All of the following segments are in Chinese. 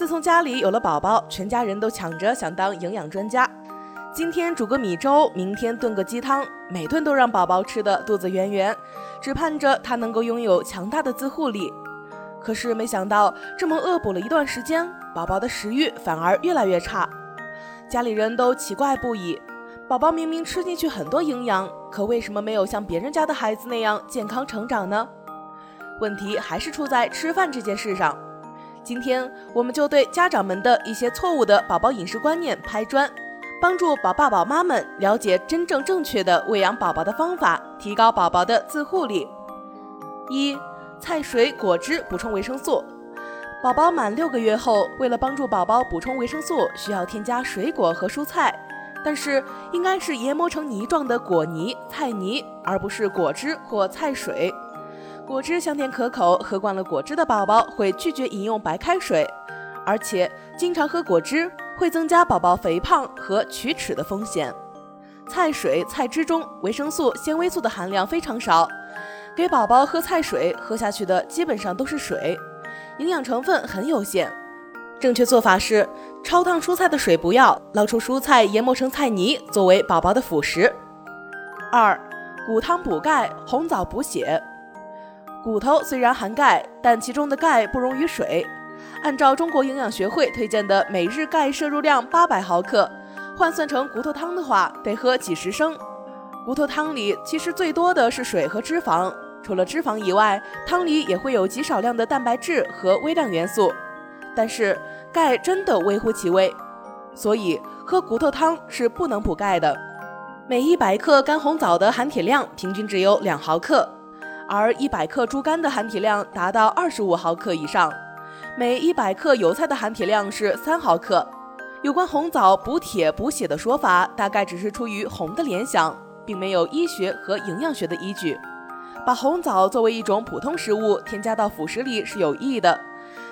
自从家里有了宝宝，全家人都抢着想当营养专家。今天煮个米粥，明天炖个鸡汤，每顿都让宝宝吃的肚子圆圆，只盼着他能够拥有强大的自护力。可是没想到，这么恶补了一段时间，宝宝的食欲反而越来越差。家里人都奇怪不已，宝宝明明吃进去很多营养，可为什么没有像别人家的孩子那样健康成长呢？问题还是出在吃饭这件事上。今天我们就对家长们的一些错误的宝宝饮食观念拍砖。帮助宝爸宝妈们了解真正正确的喂养宝宝的方法，提高宝宝的自护力。一、菜水果汁补充维生素。宝宝满六个月后，为了帮助宝宝补充维生素，需要添加水果和蔬菜，但是应该是研磨成泥状的果泥、菜泥，而不是果汁或菜水。果汁香甜可口，喝惯了果汁的宝宝会拒绝饮用白开水，而且经常喝果汁。会增加宝宝肥胖和龋齿的风险。菜水、菜汁中维生素、纤维素的含量非常少，给宝宝喝菜水，喝下去的基本上都是水，营养成分很有限。正确做法是焯烫蔬菜的水不要，捞出蔬菜研磨成菜泥作为宝宝的辅食。二、骨汤补钙，红枣补血。骨头虽然含钙，但其中的钙不溶于水。按照中国营养学会推荐的每日钙摄入量八百毫克，换算成骨头汤的话，得喝几十升。骨头汤里其实最多的是水和脂肪，除了脂肪以外，汤里也会有极少量的蛋白质和微量元素。但是钙真的微乎其微，所以喝骨头汤是不能补钙的。每一百克干红枣的含铁量平均只有两毫克，而一百克猪肝的含铁量达到二十五毫克以上。每一百克油菜的含铁量是三毫克。有关红枣补铁补血的说法，大概只是出于红的联想，并没有医学和营养学的依据。把红枣作为一种普通食物添加到辅食里是有益的，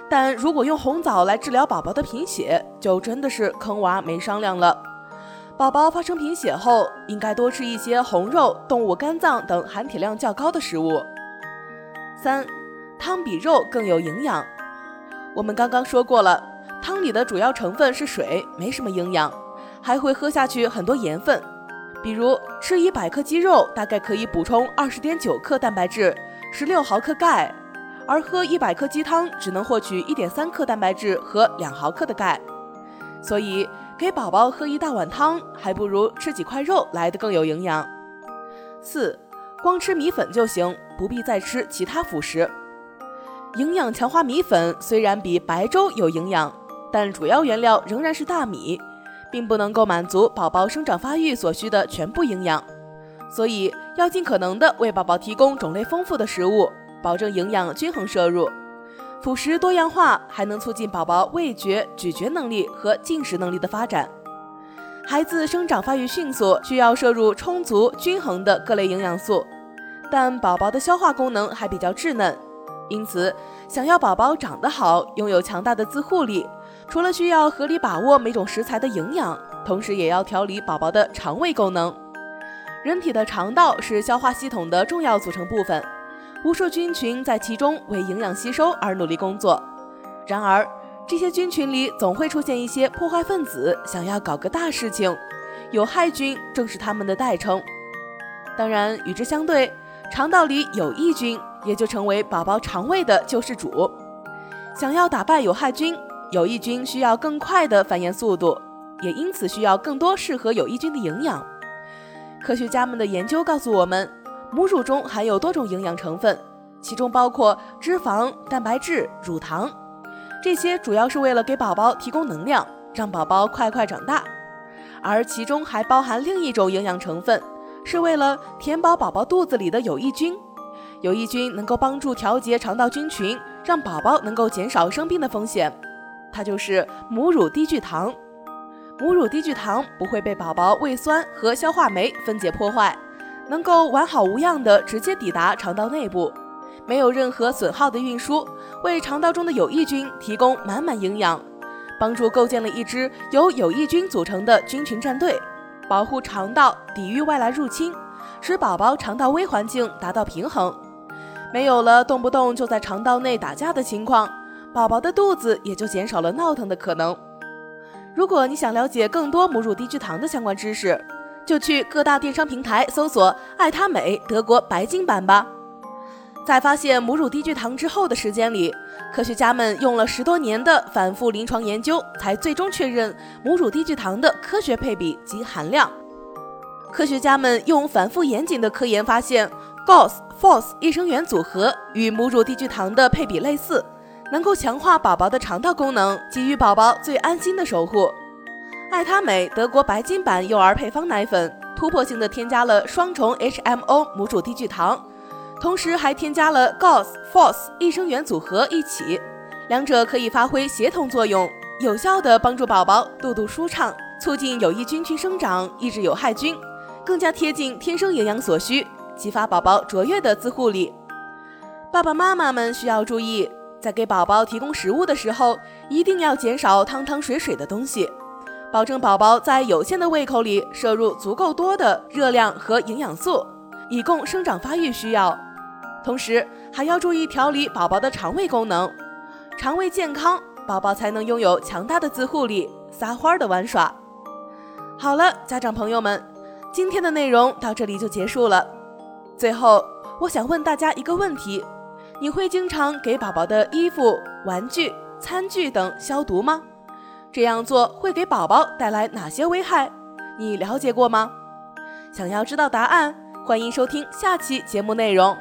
但如果用红枣来治疗宝宝的贫血，就真的是坑娃没商量了。宝宝发生贫血后，应该多吃一些红肉、动物肝脏等含铁量较高的食物。三，汤比肉更有营养。我们刚刚说过了，汤里的主要成分是水，没什么营养，还会喝下去很多盐分。比如吃一百克鸡肉，大概可以补充二十点九克蛋白质，十六毫克钙；而喝一百克鸡汤，只能获取一点三克蛋白质和两毫克的钙。所以给宝宝喝一大碗汤，还不如吃几块肉来的更有营养。四，光吃米粉就行，不必再吃其他辅食。营养强化米粉虽然比白粥有营养，但主要原料仍然是大米，并不能够满足宝宝生长发育所需的全部营养，所以要尽可能的为宝宝提供种类丰富的食物，保证营养均衡摄入。辅食多样化还能促进宝宝味觉、咀嚼能力和进食能力的发展。孩子生长发育迅速，需要摄入充足均衡的各类营养素，但宝宝的消化功能还比较稚嫩。因此，想要宝宝长得好，拥有强大的自护力，除了需要合理把握每种食材的营养，同时也要调理宝宝的肠胃功能。人体的肠道是消化系统的重要组成部分，无数菌群在其中为营养吸收而努力工作。然而，这些菌群里总会出现一些破坏分子，想要搞个大事情，有害菌正是他们的代称。当然，与之相对，肠道里有益菌。也就成为宝宝肠胃的救世主。想要打败有害菌，有益菌需要更快的繁衍速度，也因此需要更多适合有益菌的营养。科学家们的研究告诉我们，母乳中含有多种营养成分，其中包括脂肪、蛋白质、乳糖，这些主要是为了给宝宝提供能量，让宝宝快快长大。而其中还包含另一种营养成分，是为了填饱宝宝肚子里的有益菌。有益菌能够帮助调节肠道菌群，让宝宝能够减少生病的风险。它就是母乳低聚糖。母乳低聚糖不会被宝宝胃酸和消化酶分解破坏，能够完好无恙地直接抵达肠道内部，没有任何损耗的运输，为肠道中的有益菌提供满满营养，帮助构建了一支由有益菌组成的菌群战队，保护肠道抵御外来入侵，使宝宝肠道微环境达到平衡。没有了动不动就在肠道内打架的情况，宝宝的肚子也就减少了闹腾的可能。如果你想了解更多母乳低聚糖的相关知识，就去各大电商平台搜索“爱他美德国白金版”吧。在发现母乳低聚糖之后的时间里，科学家们用了十多年的反复临床研究，才最终确认母乳低聚糖的科学配比及含量。科学家们用反复严谨的科研发现，GOS、FOS 益生元组合与母乳低聚糖的配比类似，能够强化宝宝的肠道功能，给予宝宝最安心的守护。爱他美德国白金版幼儿配方奶粉突破性的添加了双重 HMO 母乳低聚糖。同时还添加了 GOS、FOS 益生元组合一起，两者可以发挥协同作用，有效地帮助宝宝肚肚舒畅，促进有益菌群生长，抑制有害菌，更加贴近天生营养所需，激发宝宝卓越的自护力。爸爸妈妈们需要注意，在给宝宝提供食物的时候，一定要减少汤汤水水的东西，保证宝宝在有限的胃口里摄入足够多的热量和营养素，以供生长发育需要。同时还要注意调理宝宝的肠胃功能，肠胃健康，宝宝才能拥有强大的自护力，撒欢儿的玩耍。好了，家长朋友们，今天的内容到这里就结束了。最后，我想问大家一个问题：你会经常给宝宝的衣服、玩具、餐具等消毒吗？这样做会给宝宝带来哪些危害？你了解过吗？想要知道答案，欢迎收听下期节目内容。